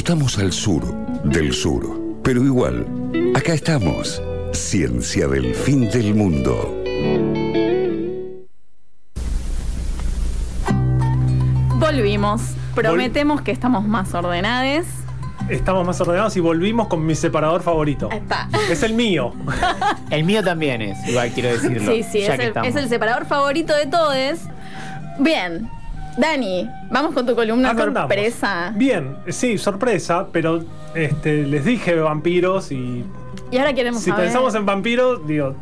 Estamos al sur del sur, pero igual, acá estamos. Ciencia del fin del mundo. Volvimos. Prometemos que estamos más ordenados. Estamos más ordenados y volvimos con mi separador favorito. Está. Es el mío. El mío también es, igual quiero decirlo. Sí, sí, ya es que el, es el separador favorito de todos. Bien. Dani, vamos con tu columna Acá andamos. sorpresa. Bien, sí, sorpresa, pero este, les dije vampiros y Y ahora queremos si saber. pensamos en vampiros, digo,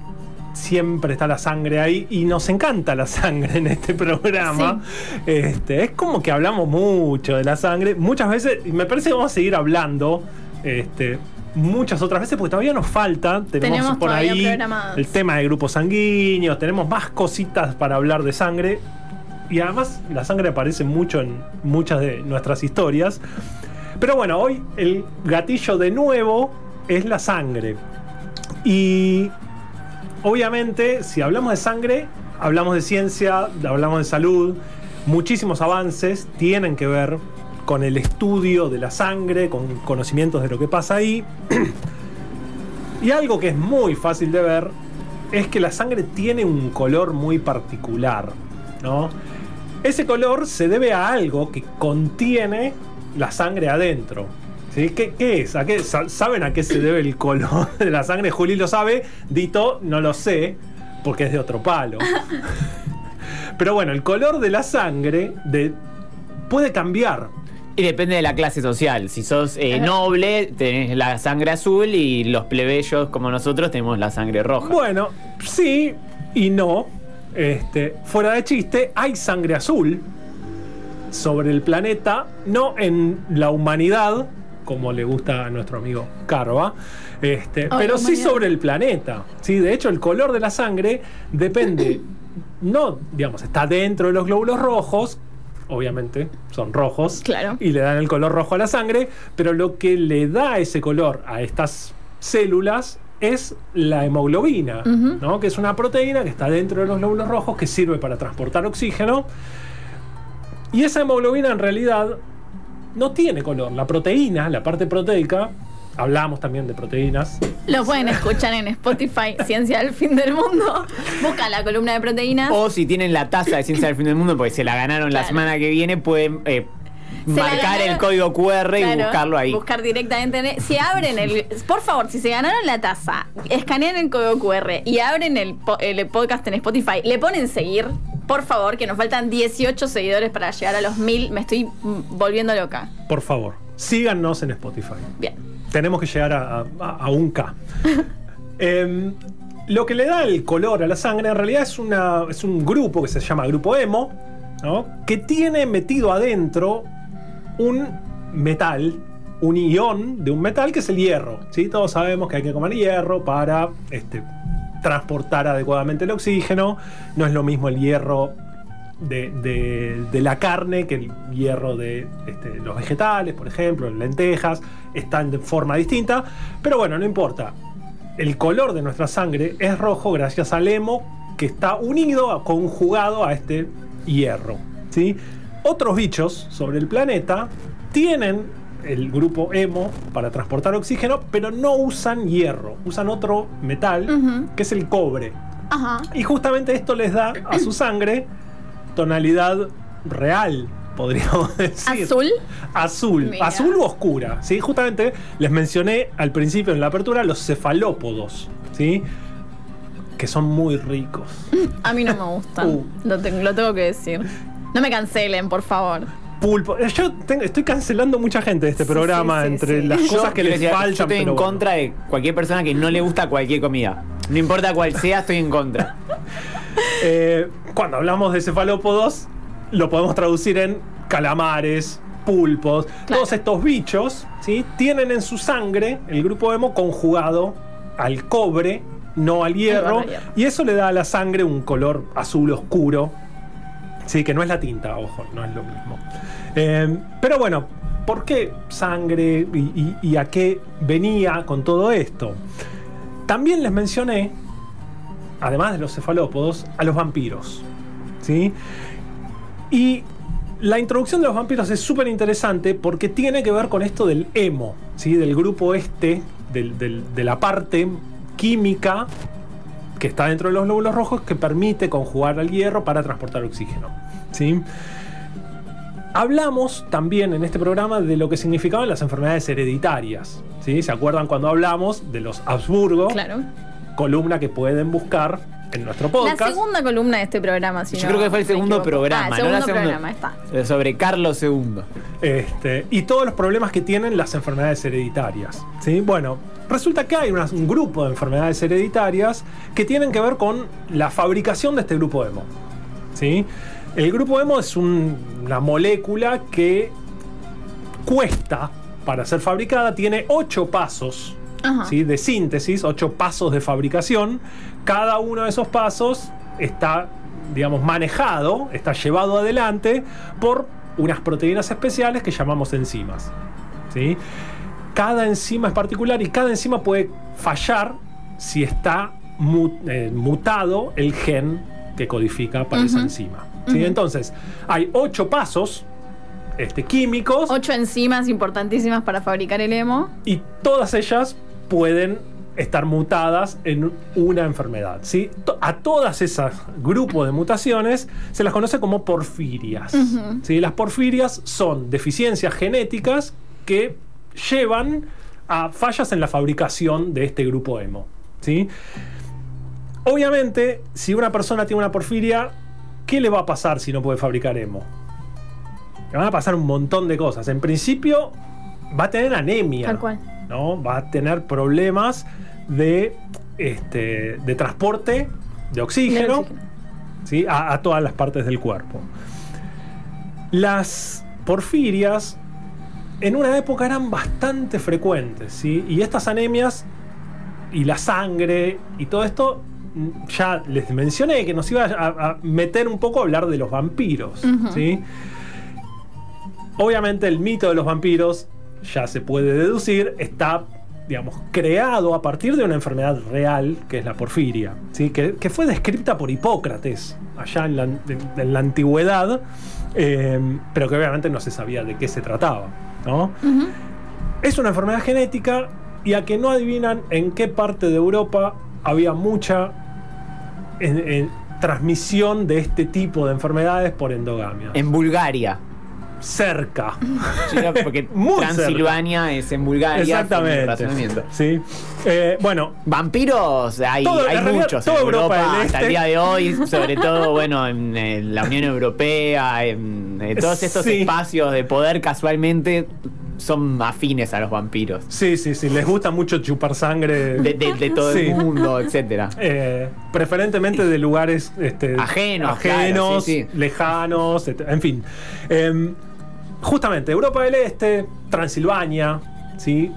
siempre está la sangre ahí y nos encanta la sangre en este programa. Este, es como que hablamos mucho de la sangre, muchas veces, y me parece que vamos a seguir hablando. Este, Muchas otras veces, porque todavía nos falta. Tenemos, Tenemos por ahí el tema de grupos sanguíneos, tenemos más cositas para hablar de sangre. Y además, la sangre aparece mucho en muchas de nuestras historias. Pero bueno, hoy el gatillo de nuevo es la sangre. Y obviamente, si hablamos de sangre, hablamos de ciencia, hablamos de salud. Muchísimos avances tienen que ver con el estudio de la sangre, con conocimientos de lo que pasa ahí. y algo que es muy fácil de ver es que la sangre tiene un color muy particular, ¿no? Ese color se debe a algo que contiene la sangre adentro. ¿Sí? ¿Qué, qué es? ¿A qué, sa- ¿Saben a qué se debe el color de la sangre? Juli lo sabe, Dito no lo sé, porque es de otro palo. Pero bueno, el color de la sangre de- puede cambiar. Y depende de la clase social. Si sos eh, noble, tenés la sangre azul y los plebeyos como nosotros tenemos la sangre roja. Bueno, sí y no. Este, fuera de chiste, hay sangre azul sobre el planeta, no en la humanidad, como le gusta a nuestro amigo Carva, este, Ay, pero sí humanidad. sobre el planeta. ¿sí? De hecho, el color de la sangre depende, no, digamos, está dentro de los glóbulos rojos, obviamente son rojos, Claro. y le dan el color rojo a la sangre, pero lo que le da ese color a estas células es la hemoglobina, ¿no? que es una proteína que está dentro de los glóbulos rojos que sirve para transportar oxígeno. Y esa hemoglobina en realidad no tiene color. La proteína, la parte proteica, hablamos también de proteínas, Lo pueden escuchar en Spotify, Ciencia del Fin del Mundo. Busca la columna de proteínas. O si tienen la taza de ciencia del fin del mundo, porque se la ganaron la semana que viene, pueden eh, marcar el código QR y Claro, buscarlo ahí. Buscar directamente. en el- si abren el. Por favor, si se ganaron la taza, escanean el código QR y abren el, el podcast en Spotify, le ponen seguir. Por favor, que nos faltan 18 seguidores para llegar a los 1000. Me estoy volviendo loca. por favor, síganos en Spotify. Bien. Tenemos que llegar a, a- a un K. Em, lo que le da el color a la sangre en realidad es, una, es un grupo que se llama Grupo Hemo, ¿no? que tiene metido adentro un metal, un ion de un metal que es el hierro. ¿sí? Todos sabemos que hay que comer hierro para este, transportar adecuadamente el oxígeno. No es lo mismo el hierro de, de- la carne que el hierro de este, los vegetales, por ejemplo, lentejas, están de forma distinta. Pero bueno, no importa. El color de nuestra sangre es rojo gracias al hemo que está unido, conjugado a este hierro. ¿sí? Otros bichos sobre el planeta tienen el grupo hemo para transportar oxígeno, pero no usan hierro, usan otro metal que es el cobre. Ajá. Y justamente esto les da a su sangre tonalidad real, podríamos decir. Azul. Azul. Mira. Azul u oscura. ¿sí? Justamente les mencioné al principio en la apertura los cefalópodos. ¿sí? Que son muy ricos. A mí no me gustan. Uh. Lo, te- lo tengo que decir. No me cancelen, por favor. Pulpo. Yo tengo- estoy cancelando mucha gente de este programa sí, sí, entre sí. las Yo cosas que les decir, faltan. Yo estoy en bueno. contra de cualquier persona que no le gusta cualquier comida. No importa cuál sea, estoy en contra. Eh, cuando hablamos de cefalópodos, lo podemos traducir en calamares, pulpos. Claro. Todos estos bichos ¿sí? tienen en su sangre el grupo hemo conjugado al cobre, no al hierro. al hierro. Y eso le da a la sangre un color azul oscuro. Sí, que no es la tinta, ojo, no es lo mismo. Eh, pero bueno, ¿por qué sangre y, a qué venía con todo esto? También les mencioné, además de los cefalópodos, a los vampiros. ¿Sí? Y la introducción de los vampiros es súper interesante porque tiene que ver con esto del emo, ¿sí? del grupo este, del- de la parte química que está dentro de los glóbulos rojos que permite conjugar al hierro para transportar oxígeno. ¿sí? Hablamos también en este programa de lo que significaban las enfermedades hereditarias. ¿sí? ¿Se acuerdan cuando hablamos de los Habsburgo? Claro. Columna que pueden buscar en nuestro podcast. La segunda columna de este programa, si Yo no creo que fue el segundo programa, Ah, ¿no? el segundo La segunda- programa, está. Eh, Sobre Carlos II. Este, y todos los problemas que tienen las enfermedades hereditarias. ¿sí? Bueno, resulta que hay unas- un grupo de enfermedades hereditarias que tienen que ver con la fabricación de este grupo hemo. ¿sí? El grupo hemo es un- una molécula que cuesta para ser fabricada, tiene ocho pasos Ajá. ¿sí? de síntesis, ocho pasos de fabricación. Cada uno de esos pasos está, digamos, manejado, está llevado adelante por unas proteínas especiales que llamamos enzimas. ¿sí? Cada enzima es particular y cada enzima puede fallar si está eh, mutado el gen que codifica para esa enzima. ¿sí? Entonces, hay ocho pasos este, químicos Ocho enzimas importantísimas para fabricar el hemo. y todas ellas pueden estar mutadas en una enfermedad. ¿sí? A todas esas grupos de mutaciones se las conoce como porfirias. ¿sí? Las porfirias son deficiencias genéticas que llevan a fallas en la fabricación de este grupo hemo. ¿sí? Obviamente, si una persona tiene una porfiria, ¿qué le va a pasar si no puede fabricar hemo? Le van a pasar un montón de cosas. En principio, va a tener anemia. Tal cual. ¿No? Va a tener problemas de, este, de transporte de oxígeno. ¿sí? a, a todas las partes del cuerpo. Las porfirias en una época eran bastante frecuentes, ¿sí? y estas anemias y la sangre y todo esto, mm, ya les mencioné que nos iba a, a meter un poco a hablar de los vampiros. ¿sí? Obviamente el mito de los vampiros, ya se puede deducir, está, digamos, creado a partir de una enfermedad real, que es la porfiria, ¿sí? que, que fue descrita por Hipócrates allá en la, en- en la antigüedad, eh, pero que obviamente no se sabía de qué se trataba. ¿no? Es una enfermedad genética y a que no adivinan en qué parte de Europa había mucha en- en transmisión de este tipo de enfermedades por endogamia. En Bulgaria. Cerca. Porque Muy Transilvania es en Bulgaria. Exactamente. Sí. Eh, bueno, Vampiros hay, Todo- hay realidad, muchos en Europa Europa, hasta Este. el día de hoy, sobre todo bueno en, la Unión Europea, en, todos estos Sí. espacios de poder casualmente son afines a los vampiros. sí, sí, sí. Les gusta mucho chupar sangre. De, de- de todo Sí. el mundo, etcétera. eh, preferentemente de lugares este, Ajenos, ajenos claro, sí, sí. lejanos, en fin. Em, justamente, Europa del Este, Transilvania, ¿sí?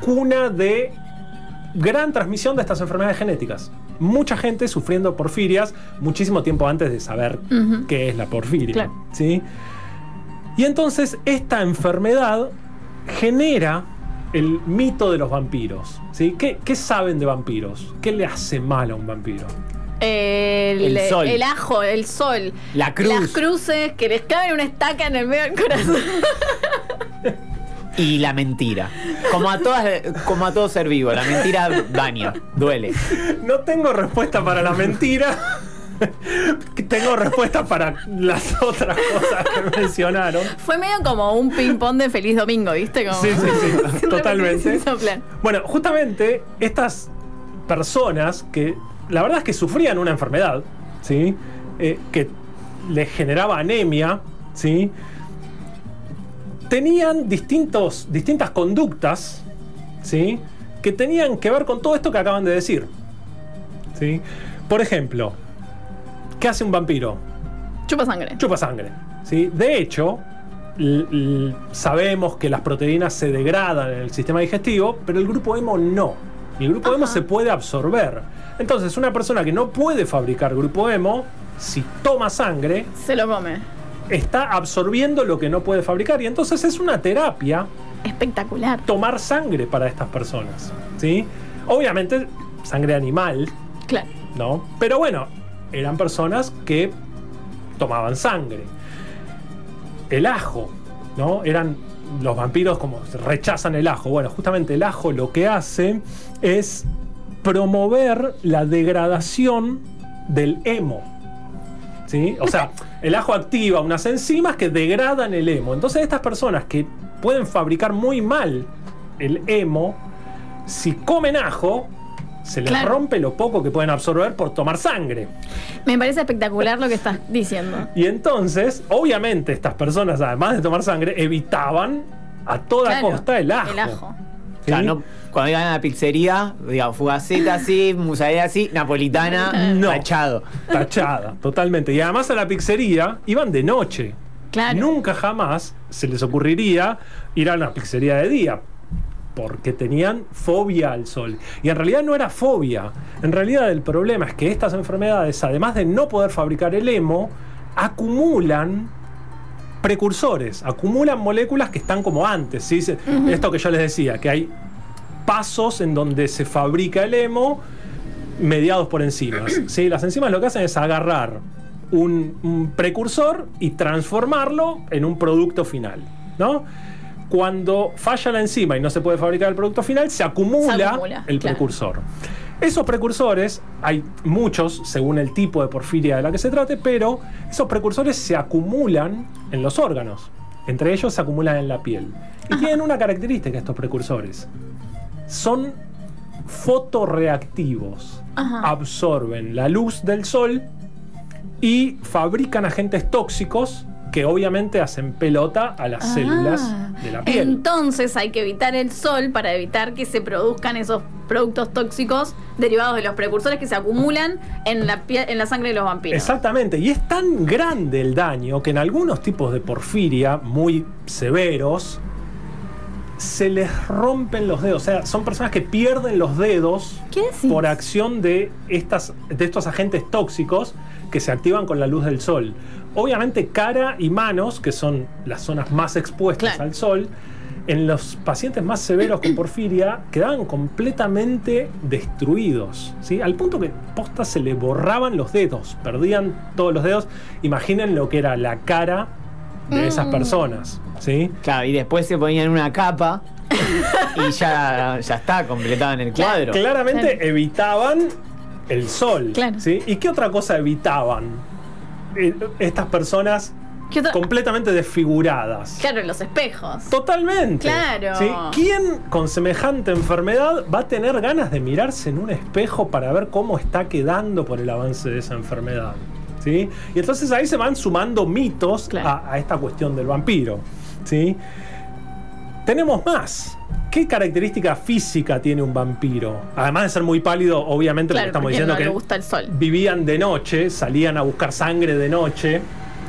cuna de gran transmisión de estas enfermedades genéticas. Mucha gente sufriendo porfirias muchísimo tiempo antes de saber qué es la porfiria. Claro. ¿sí? Y entonces esta enfermedad genera el mito de los vampiros. ¿sí? ¿Qué, qué saben de vampiros? ¿Qué le hace mal a un vampiro? El, El sol. el ajo, el sol. La cruz. Las cruces que les caben una estaca en el medio del corazón. Y la mentira. Como a todas, como a todo ser vivo, la mentira daña, duele. No tengo respuesta para la mentira. tengo respuesta para las otras cosas que mencionaron. Fue medio como un ping-pong de feliz domingo, ¿viste? Como Sí, sí, sí, totalmente. Bueno, justamente estas personas que la verdad es que sufrían una enfermedad, ¿sí? Eh, que les generaba anemia, ¿sí? Tenían distintos, distintas conductas, ¿sí? Que tenían que ver con todo esto que acaban de decir, ¿sí? Por ejemplo, ¿qué hace un vampiro? Chupa sangre. chupa sangre. ¿sí? De hecho, sabemos que las proteínas se degradan en el sistema digestivo, pero el grupo hemo no. Y el grupo Ajá. se puede absorber. Entonces, una persona que no puede fabricar grupo hemo, si toma sangre, Se lo come. está absorbiendo lo que no puede fabricar. Y entonces es una terapia Espectacular. tomar sangre para estas personas. ¿sí? Obviamente, sangre animal, Claro. ¿no? Pero bueno, eran personas que tomaban sangre. el ajo, ¿no? Eran los vampiros como rechazan el ajo. Bueno, justamente el ajo lo que hace es promover la degradación del hemo. ¿Sí? O sea, el ajo activa unas enzimas que degradan el hemo. Entonces estas personas que pueden fabricar muy mal el hemo, si comen ajo, se les Claro. rompe lo poco que pueden absorber por tomar sangre. Me parece espectacular lo que estás diciendo. Y entonces, obviamente, estas personas, además de tomar sangre, evitaban a toda Claro, costa el ajo. El ajo. ¿sí? Claro, no- cuando iban a la pizzería, digamos, fugaceta así, musarela así, napolitana, No. tachado. Tachada, totalmente. Y además a la pizzería iban de noche. Claro. Nunca jamás se les ocurriría ir a una pizzería de día. Porque tenían fobia al sol. Y en realidad no era fobia. En realidad el problema es que estas enfermedades, además de no poder fabricar el hemo, acumulan precursores, acumulan moléculas que están como antes. Esto que yo les decía, que hay pasos en donde se fabrica el hemo mediados por enzimas. ¿sí? Las enzimas lo que hacen es agarrar un, un precursor y transformarlo en un producto final. ¿no? Cuando falla la enzima y no se puede fabricar el producto final, se acumula, Se acumula, el claro. precursor. Esos precursores, hay muchos según el tipo de porfiria de la que se trate, pero esos precursores se acumulan en los órganos. Entre ellos se acumulan en la piel. Y tienen una característica estos precursores. Son fotorreactivos. Ajá. Absorben la luz del sol y fabrican agentes tóxicos que obviamente hacen pelota a las Ah. células de la piel. Entonces hay que evitar el sol para evitar que se produzcan esos productos tóxicos derivados de los precursores que se acumulan en la, piel, en la sangre de los vampiros. Exactamente, y es tan grande el daño que en algunos tipos de porfiria muy severos se les rompen los dedos. O sea, son personas que pierden los dedos por acción de, estas, de estos agentes tóxicos que se activan con la luz del sol. Obviamente cara y manos, que son las zonas más expuestas Claro. al sol, en los pacientes más severos con porfiria quedaban completamente destruidos, ¿sí? al punto que posta se le borraban los dedos, perdían todos los dedos. Imaginen lo que era la cara de esas Mm. personas. ¿sí? Claro, y después se ponían una capa y ya, ya está, completaban el cuadro. Claramente Claro. evitaban el sol. Claro. ¿sí? ¿Y qué otra cosa evitaban? Eh, Estas personas ¿Qué otra- completamente desfiguradas. Claro, los espejos. Totalmente. Claro. ¿sí? ¿Quién con semejante enfermedad va a tener ganas de mirarse en un espejo para ver cómo está quedando por el avance de esa enfermedad? ¿Sí? Y entonces ahí se van sumando mitos Claro. a, a esta cuestión del vampiro. ¿sí? Tenemos más. ¿Qué característica física tiene un vampiro? Además de ser muy pálido, obviamente, Claro, porque estamos diciendo no que le gusta el sol. vivían de noche, salían a buscar sangre de noche.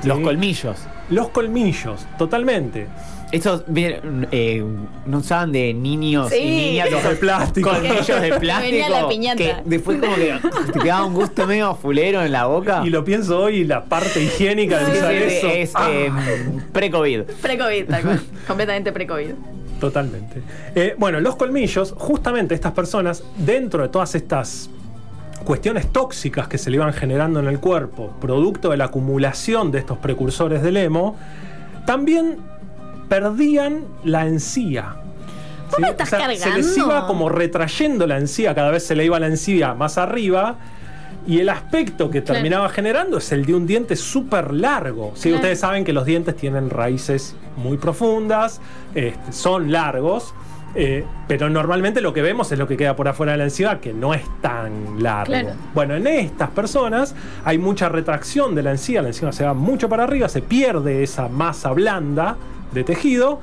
Los ¿sí? colmillos. Los colmillos, totalmente. Esos bien, eh, no usaban de niños Sí. y niñas los De plástico. colmillos de plástico. Venía la piñata. Que después como que te quedaba un gusto medio fulero en la boca. Y lo pienso hoy, la parte higiénica de Sí, usar sí, eso. es Ah, eh, pre-COVID. Pre-COVID, tal cual. Completamente pre-COVID. Totalmente. Eh, bueno, los colmillos, justamente estas personas, dentro de todas estas cuestiones tóxicas que se le iban generando en el cuerpo, producto de la acumulación de estos precursores del hemo, también perdían la encía. ¿Vos me estás Se les iba como retrayendo la encía, cada vez se le iba la encía más arriba. Y el aspecto que Claro. terminaba generando es el de un diente súper largo. ¿sí? Claro. Ustedes saben que los dientes tienen raíces muy profundas, este, son largos, eh, pero normalmente lo que vemos es lo que queda por afuera de la encía, que no es tan largo. Claro. Bueno, en estas personas hay mucha retracción de la encía, la encía se va mucho para arriba, se pierde esa masa blanda de tejido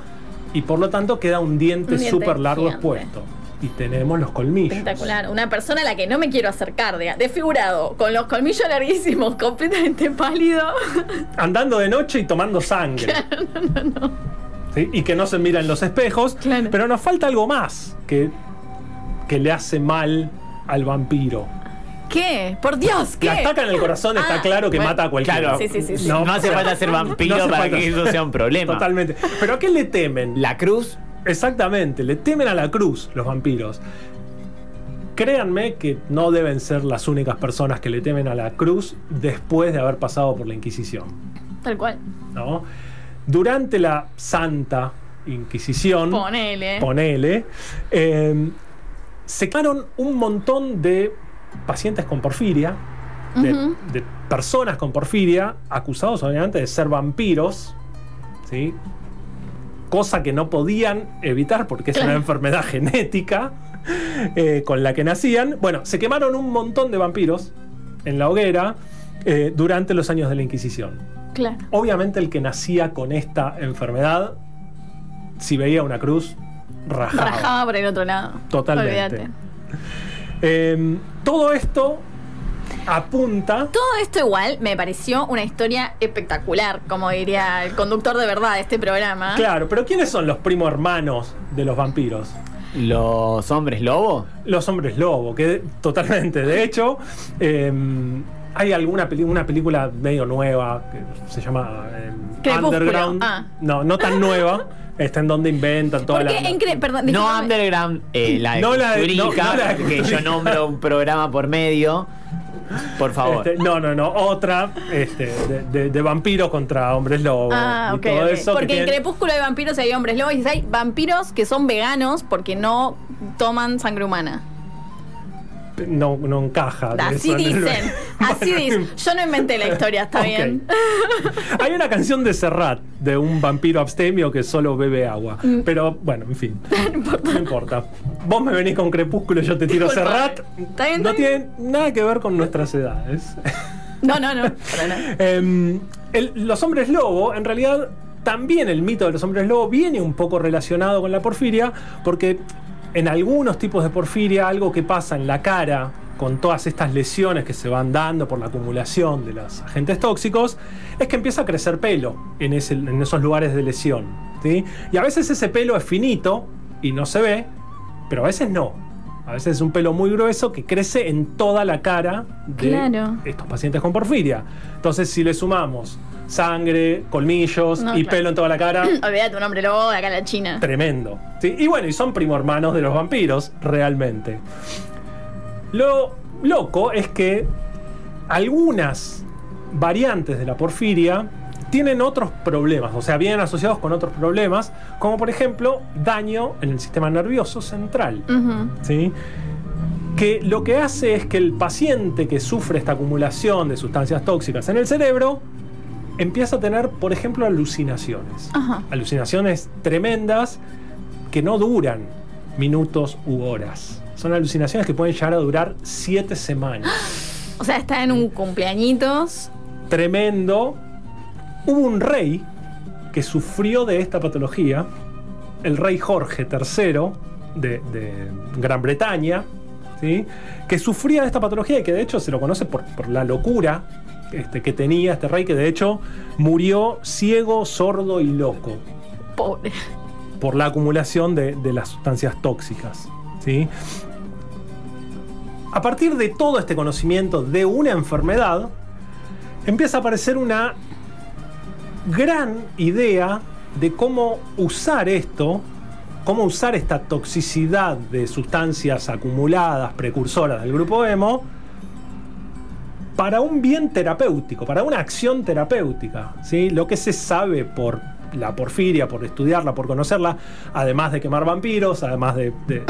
y por lo tanto queda un diente diente súper largo expuesto. Y tenemos los colmillos. Espectacular. Una persona a la que no me quiero acercar, de- desfigurado, con los colmillos larguísimos, completamente pálido. Andando de noche y tomando sangre. ¿Sí? Y que no se mira en los espejos. Claro. Pero nos falta algo más que, que le hace mal al vampiro. ¿Qué? Por Dios, ¿qué? La estaca en el corazón está Ah, claro que bueno, mata a cualquiera. claro. Sí, sí, sí, sí. No, hace falta ser vampiro no para falta- que eso sea un problema. Totalmente. ¿Pero a qué le temen? La cruz, Exactamente, le temen a la cruz los vampiros. Créanme que no deben ser las únicas personas que le temen a la cruz después de haber pasado por la Inquisición. Tal cual. ¿no? durante la Santa Inquisición, Ponele. ponele, eh, se quemaron un montón de pacientes con porfiria, de, de personas con porfiria, acusados obviamente de ser vampiros, ¿sí? Cosa que no podían evitar porque es una enfermedad genética eh, con la que nacían. Bueno, se quemaron un montón de vampiros en la hoguera eh, durante los años de la Inquisición. Claro. Obviamente el que nacía con esta enfermedad, si veía una cruz, rajaba. Rajaba por el otro lado. Totalmente. Olvídate. Eh, todo esto apunta. Todo esto igual me pareció una historia espectacular, como diría el conductor de verdad de este programa. Claro, pero ¿quiénes son los primo hermanos de los vampiros? ¿Los hombres lobo? Los hombres lobo, que totalmente. De hecho, eh, hay alguna una película medio nueva que se llama eh, Crepúsculo, Underground. ah. No, no tan nueva. Está en donde inventan toda Porque la. en perdón, No. Underground, eh, la de No la de- no, no la de que yo nombro un programa por medio. Por favor. Este, no, no, no, otra este, de, de- de vampiros contra hombres lobo. Ah, y ok. todo ok. eso que Porque en Crepúsculo hay vampiros y hay hombres lobos y hay vampiros que son veganos porque no toman sangre humana. No, no encaja. Así dicen. Así dicen. Yo no inventé la historia, está bien. Hay una canción de Serrat de un vampiro abstemio que solo bebe agua. Mm. Pero bueno, en fin. No importa. Vos me venís con Crepúsculo y yo te tiro. Serrat. Está bien, no está tiene nada que ver con nuestras edades. No, no, no. para nada. Em, el- los hombres lobo, en realidad, también el mito de los hombres lobo viene un poco relacionado con la porfiria, porque en algunos tipos de porfiria, algo que pasa en la cara con todas estas lesiones que se van dando por la acumulación de los agentes tóxicos, es que empieza a crecer pelo en, ese- en esos lugares de lesión. ¿sí? Y a veces ese pelo es finito y no se ve, pero a veces no. A veces es un pelo muy grueso que crece en toda la cara de Claro. estos pacientes con porfiria. Entonces, si le sumamos sangre, colmillos No, y claro. pelo en toda la cara, Olvídate, un hombre lobo de acá en la China. tremendo. ¿sí? Y bueno, y son primo hermanos de los vampiros, realmente. Lo loco es que algunas variantes de la porfiria tienen otros problemas, o sea, vienen asociados con otros problemas, como por ejemplo daño en el sistema nervioso central. ¿sí? que lo que hace es que el paciente que sufre esta acumulación de sustancias tóxicas en el cerebro empieza a tener, por ejemplo, alucinaciones. Ajá. Alucinaciones tremendas que no duran minutos u horas. Son alucinaciones que pueden llegar a durar siete semanas. O sea, está en un cumpleañitos. Tremendo. Hubo un rey que sufrió de esta patología, el rey Jorge III de, de Gran Bretaña, ¿sí? que sufría de esta patología y que de hecho se lo conoce por, por la locura este, que tenía este rey, que de hecho murió ciego, sordo y loco Pobre. por la acumulación de, de las sustancias tóxicas. ¿sí? A partir de todo este conocimiento de una enfermedad, empieza a aparecer una gran idea de cómo usar esto, cómo usar esta toxicidad de sustancias acumuladas, precursoras del grupo emo, para un bien terapéutico, para una acción terapéutica. ¿sí? Lo que se sabe por la porfiria, por estudiarla, por conocerla, además de quemar vampiros, además de, de-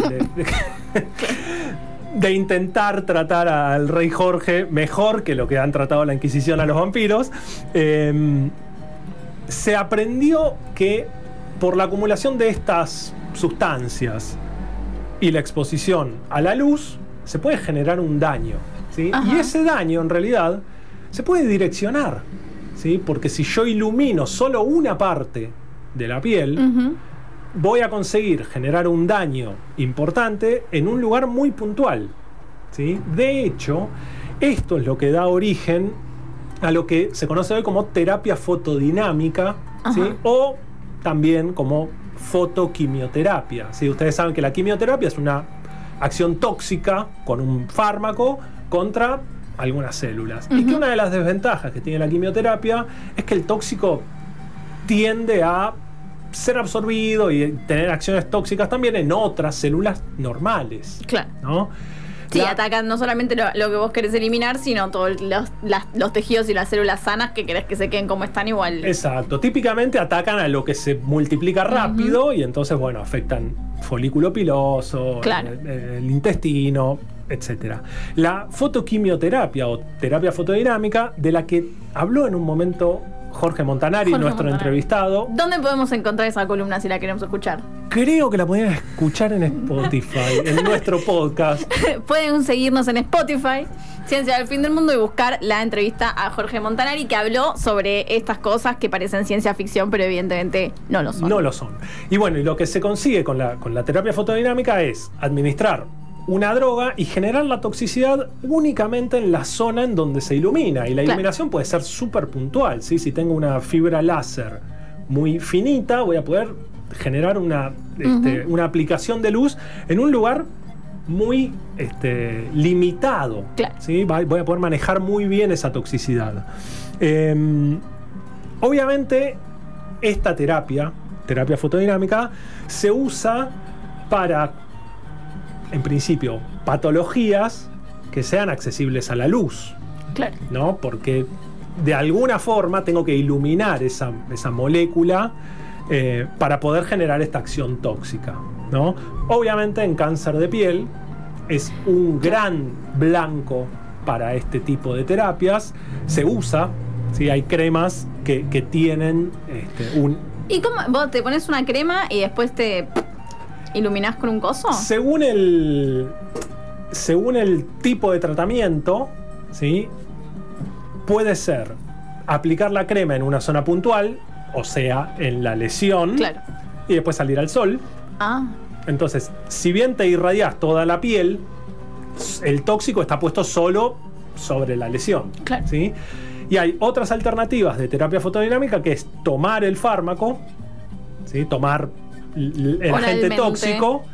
intentar tratar al rey Jorge mejor que lo que han tratado la Inquisición a los vampiros, eh, se aprendió que por la acumulación de estas sustancias y la exposición a la luz, se puede generar un daño. Y ese daño, en realidad, se puede direccionar. ¿sí? Porque si yo ilumino solo una parte de la piel, voy a conseguir generar un daño importante en un lugar muy puntual. ¿sí? De hecho, esto es lo que da origen a lo que se conoce hoy como terapia fotodinámica ¿sí? O también como fotoquimioterapia. ¿sí? Ustedes saben que la quimioterapia es una acción tóxica con un fármaco contra algunas células. Y que una de las desventajas que tiene la quimioterapia es que el tóxico tiende a ser absorbido y tener acciones tóxicas también en otras células normales. Claro. ¿no? Sí, La- atacan no solamente lo, lo que vos querés eliminar, sino todos los, tejidos y las células sanas que querés que se queden como están igual. Exacto. Típicamente atacan a lo que se multiplica rápido y entonces, bueno, afectan folículo piloso, Claro. el, el intestino, etcétera. La fotoquimioterapia o terapia fotodinámica, de la que habló en un momento Jorge Montanari, Jorge nuestro Montanari. entrevistado. ¿Dónde podemos encontrar esa columna si la queremos escuchar? Creo que la podían escuchar en Spotify, en nuestro podcast. Pueden seguirnos en Spotify, Ciencia del Fin del Mundo, y buscar la entrevista a Jorge Montanari que habló sobre estas cosas que parecen ciencia ficción, pero evidentemente no lo son. No lo son. Y bueno, y lo que se consigue con la, con la terapia fotodinámica es administrar una droga y generar la toxicidad únicamente en la zona en donde se ilumina. Y la Claro. iluminación puede ser súper puntual. ¿sí? Si tengo una fibra láser muy finita, voy a poder generar una, este, una aplicación de luz en un lugar muy este, limitado. Claro. ¿sí? Voy a poder manejar muy bien esa toxicidad. Em, obviamente, esta terapia, terapia fotodinámica, se usa para, en principio, patologías que sean accesibles a la luz, Claro. ¿no? Porque de alguna forma tengo que iluminar esa, esa molécula eh, para poder generar esta acción tóxica, ¿no? Obviamente en cáncer de piel es un gran blanco para este tipo de terapias, se usa, ¿sí? hay cremas que, que tienen este, un, ¿Y cómo? ¿Vos te pones una crema y después te iluminás con un coso? Según el. Según el tipo de tratamiento, ¿sí? Puede ser aplicar la crema en una zona puntual, o sea, en la lesión, Claro. y después salir al sol. Ah, Entonces, si bien te irradias toda la piel, el tóxico está puesto solo sobre la lesión. Claro. ¿sí? Y hay otras alternativas de terapia fotodinámica que es tomar el fármaco, ¿sí? tomar el agente tóxico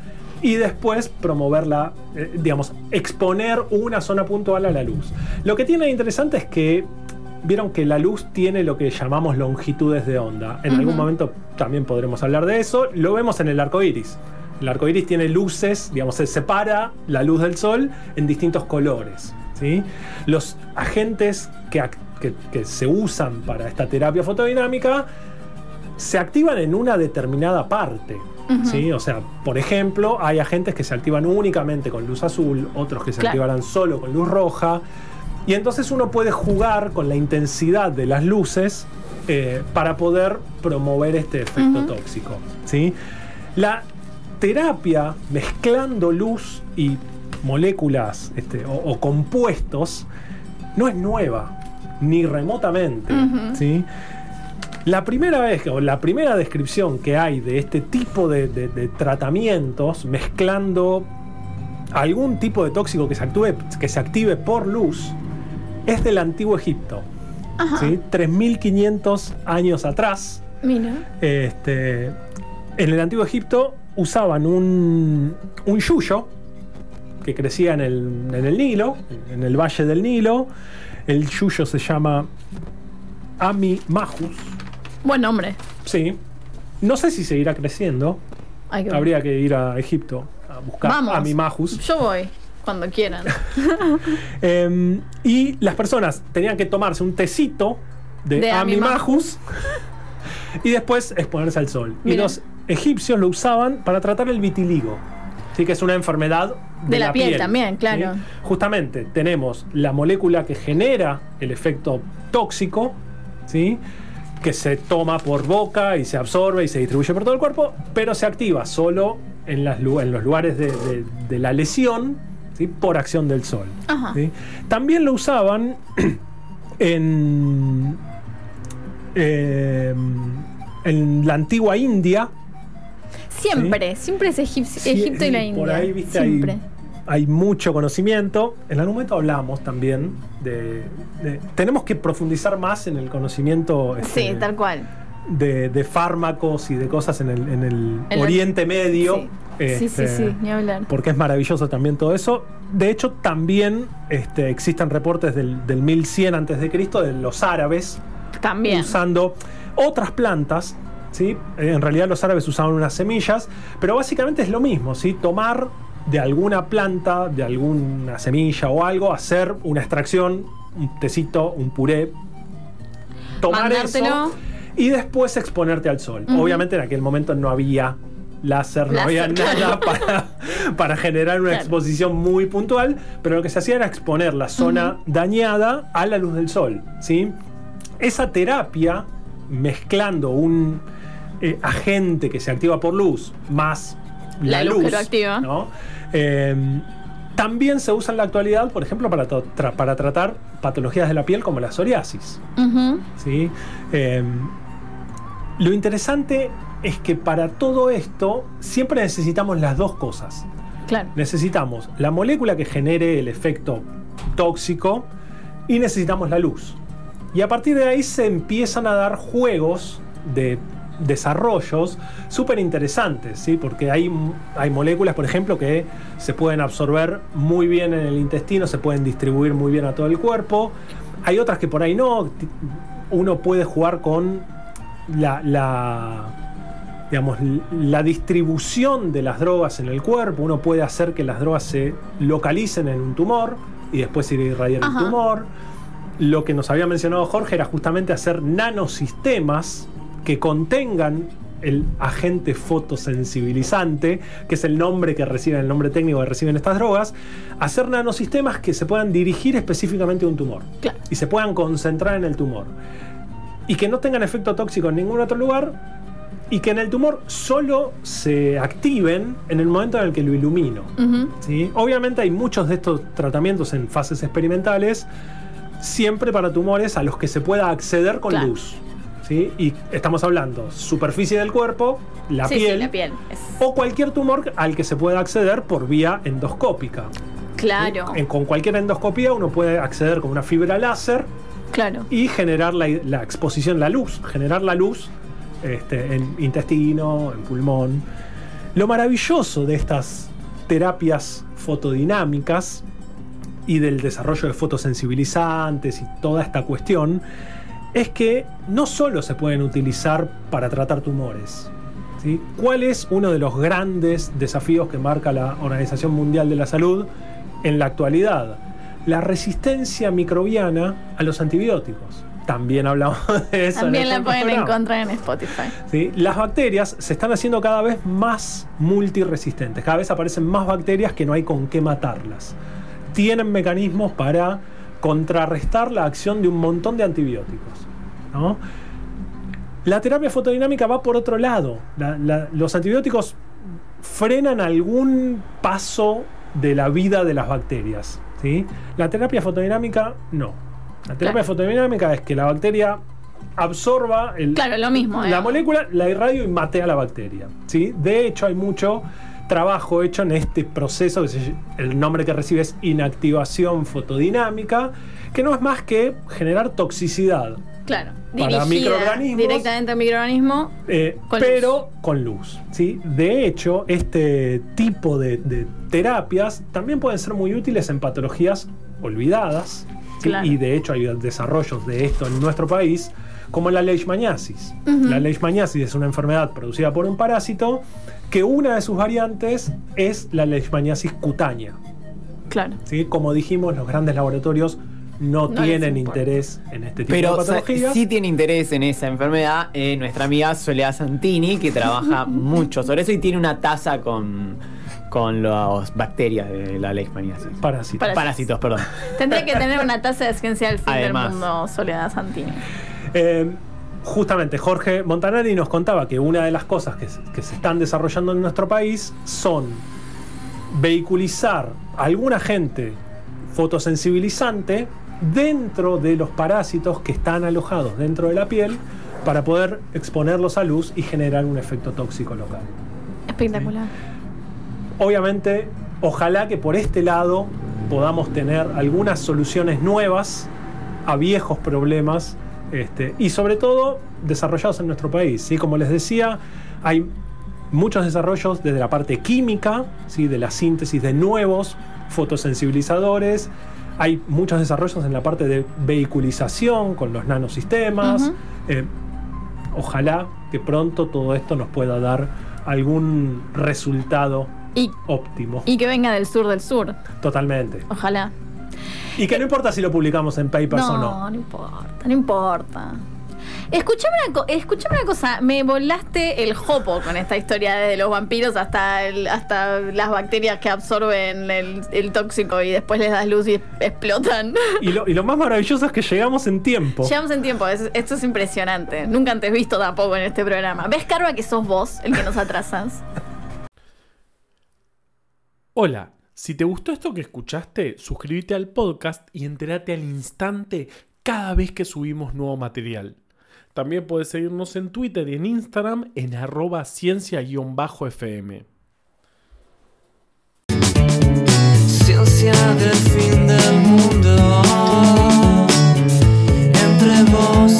y después promoverla, eh, digamos, exponer una zona puntual a la luz. Lo que tiene de interesante es que vieron que la luz tiene lo que llamamos longitudes de onda. En algún momento también podremos hablar de eso. Lo vemos en el arco iris. El arco iris tiene luces, digamos, se separa la luz del sol en distintos colores. ¿sí? Los agentes que- que se usan para esta terapia fotodinámica se activan en una determinada parte. ¿sí? O sea, por ejemplo, hay agentes que se activan únicamente con luz azul, otros que se Claro. activarán solo con luz roja. Y entonces uno puede jugar con la intensidad de las luces eh, para poder promover este efecto tóxico. ¿sí? La terapia mezclando luz y moléculas este, o, o compuestos no es nueva, ni remotamente. ¿sí? La primera vez, o la primera descripción que hay de este tipo de, de- de tratamientos mezclando algún tipo de tóxico que se, actúe, que se active por luz es del antiguo Egipto. ¿sí? 3500 años atrás. mira. Este, en el antiguo Egipto usaban un, un yuyo que crecía en el, en el Nilo, en el valle del Nilo. El yuyo se llama Amimajus. Buen nombre. Sí. No sé si seguirá creciendo. Hay que ver. Habría que ir a Egipto a buscar Vamos. Amimajus. Yo voy cuando quieran. Em, y las personas tenían que tomarse un tecito de, De Amimajus y después exponerse al sol. Y los egipcios lo usaban para tratar el vitiligo. Sí, que es una enfermedad de, De la piel también, claro. ¿sí? Justamente tenemos la molécula que genera el efecto tóxico, ¿sí? Que se toma por boca y se absorbe y se distribuye por todo el cuerpo, pero se activa solo en, las lu- en los lugares de, de- de la lesión ¿sí? por acción del sol. También lo usaban en, eh, en la antigua India. Siempre, siempre es Egip- Egipto y la India. Por ahí, viste, siempre. Hay mucho conocimiento. En algún momento hablamos también de, de- Tenemos que profundizar más en el conocimiento Sí, este, tal cual. de, de fármacos y de cosas en el, en el En la- Oriente Medio. Sí. Sí, sí, este, sí, ni hablar. Porque es maravilloso también todo eso. De hecho, también este, existen reportes del, del 1100 a.C. de los árabes También. usando otras plantas. ¿sí? Eh, En realidad los árabes usaban unas semillas, pero básicamente es lo mismo, ¿sí? tomar de alguna planta, de alguna semilla o algo, hacer una extracción, un tecito, un puré, tomar Mandártelo. eso y después exponerte al sol. Obviamente en aquel momento no había láser, no había nada para, para generar una Claro. exposición muy puntual, pero lo que se hacía era exponer la zona dañada a la luz del sol. ¿sí? Esa terapia, mezclando un eh, agente que se activa por luz más la, La luz luz, que lo activa. ¿no? Eh, también se usa en la actualidad, por ejemplo, para, tra- para tratar patologías de la piel como la psoriasis. ¿sí? Eh, lo interesante es que para todo esto siempre necesitamos las dos cosas. Claro. Necesitamos la molécula que genere el efecto tóxico y necesitamos la luz. Y a partir de ahí se empiezan a dar juegos de desarrollos súper interesantes, ¿sí? porque hay, hay moléculas, por ejemplo, que se pueden absorber muy bien en el intestino, se pueden distribuir muy bien a todo el cuerpo. Hay otras que por ahí no. Uno puede jugar con la, la, digamos, la distribución de las drogas en el cuerpo. Uno puede hacer que las drogas se localicen en un tumor y después ir a irradiar Ajá. el tumor. Lo que nos había mencionado Jorge era justamente hacer nanosistemas que contengan el agente fotosensibilizante, que es el nombre que reciben, el nombre técnico que reciben estas drogas, hacer nanosistemas que se puedan dirigir específicamente a un tumor Claro. y se puedan concentrar en el tumor. Y que no tengan efecto tóxico en ningún otro lugar y que en el tumor solo se activen en el momento en el que lo ilumino. ¿sí? Obviamente hay muchos de estos tratamientos en fases experimentales, siempre para tumores a los que se pueda acceder con Claro. luz. ¿Sí? Y estamos hablando superficie del cuerpo, la sí, sí, piel, la piel. Es- o cualquier tumor al que se pueda acceder por vía endoscópica. Claro. En- con cualquier endoscopía uno puede acceder con una fibra láser Claro. y generar la, la exposición, la luz, generar la luz este, en intestino, en pulmón. Lo maravilloso de estas terapias fotodinámicas y del desarrollo de fotosensibilizantes y toda esta cuestión es que no solo se pueden utilizar para tratar tumores. ¿sí? ¿Cuál es uno de los grandes desafíos que marca la Organización Mundial de la Salud en la actualidad? La resistencia microbiana a los antibióticos. También hablamos de eso. También este la pueden programa. encontrar en Spotify. ¿sí? Las bacterias se están haciendo cada vez más multiresistentes. Cada vez aparecen más bacterias que no hay con qué matarlas. Tienen mecanismos para contrarrestar la acción de un montón de antibióticos. ¿no? La terapia fotodinámica va por otro lado. La- la- los antibióticos frenan algún paso de la vida de las bacterias. ¿sí? La terapia fotodinámica no. La terapia Claro. fotodinámica es que la bacteria absorba el, Claro, lo mismo. la digamos. molécula, la irradio y mate a la bacteria. ¿sí? De hecho, hay mucho trabajo hecho en este proceso, que el nombre que recibe es inactivación fotodinámica, que no es más que generar toxicidad, Claro. Para microorganismos. Directamente al microorganismo. eh, Con pero con luz. ¿sí? De hecho, este tipo de, de terapias también pueden ser muy útiles en patologías olvidadas. ¿sí? Claro. Y de hecho hay desarrollos de esto en nuestro país, como la leishmaniasis. La leishmaniasis es una enfermedad producida por un parásito que una de sus variantes es la leishmaniasis cutánea. Claro. ¿sí? Como dijimos, los grandes laboratorios no, tienen interés en este tipo Pero de patologías. sí tiene interés en esa enfermedad eh, nuestra amiga Soledad Santini, que trabaja mucho sobre eso y tiene una taza con, con las bacterias de la leishmaniasis. Parásitos. Parásitos, perdón. Tendría que tener una taza de ciencia al fin Además. del mundo, Soledad Santini. Eh, justamente Jorge Montanari nos contaba que una de las cosas que, se- que se están desarrollando en nuestro país son vehiculizar algún agente fotosensibilizante dentro de los parásitos que están alojados dentro de la piel para poder exponerlos a luz y generar un efecto tóxico local. Espectacular. Obviamente, ojalá que por este lado podamos tener algunas soluciones nuevas a viejos problemas este, y sobre todo desarrollados en nuestro país. ¿sí? Como les decía, hay muchos desarrollos desde la parte química, ¿sí? de la síntesis de nuevos fotosensibilizadores. Hay muchos desarrollos en la parte de vehiculización con los nanosistemas. Eh, ojalá que pronto todo esto nos pueda dar algún resultado Y, óptimo. y que venga del sur del sur. Totalmente. Ojalá. Y que no importa si lo publicamos en Papers o no. No, no importa, no importa. Escuchame una, escuchame una cosa, me volaste el jopo con esta historia de los vampiros hasta, el- hasta las bacterias que absorben el, el tóxico y después les das luz y explotan. Y lo, y lo más maravilloso es que llegamos en tiempo. Llegamos en tiempo, es- esto es impresionante. Nunca antes visto tampoco en este programa. ¿Ves, Carva, que sos vos el que nos atrasas? Hola, si te gustó esto que escuchaste, suscríbete al podcast y entérate al instante cada vez que subimos nuevo material. También puedes seguirnos en Twitter y en Instagram en arroba ciencia-fm. Ciencia del fin del mundo entre vos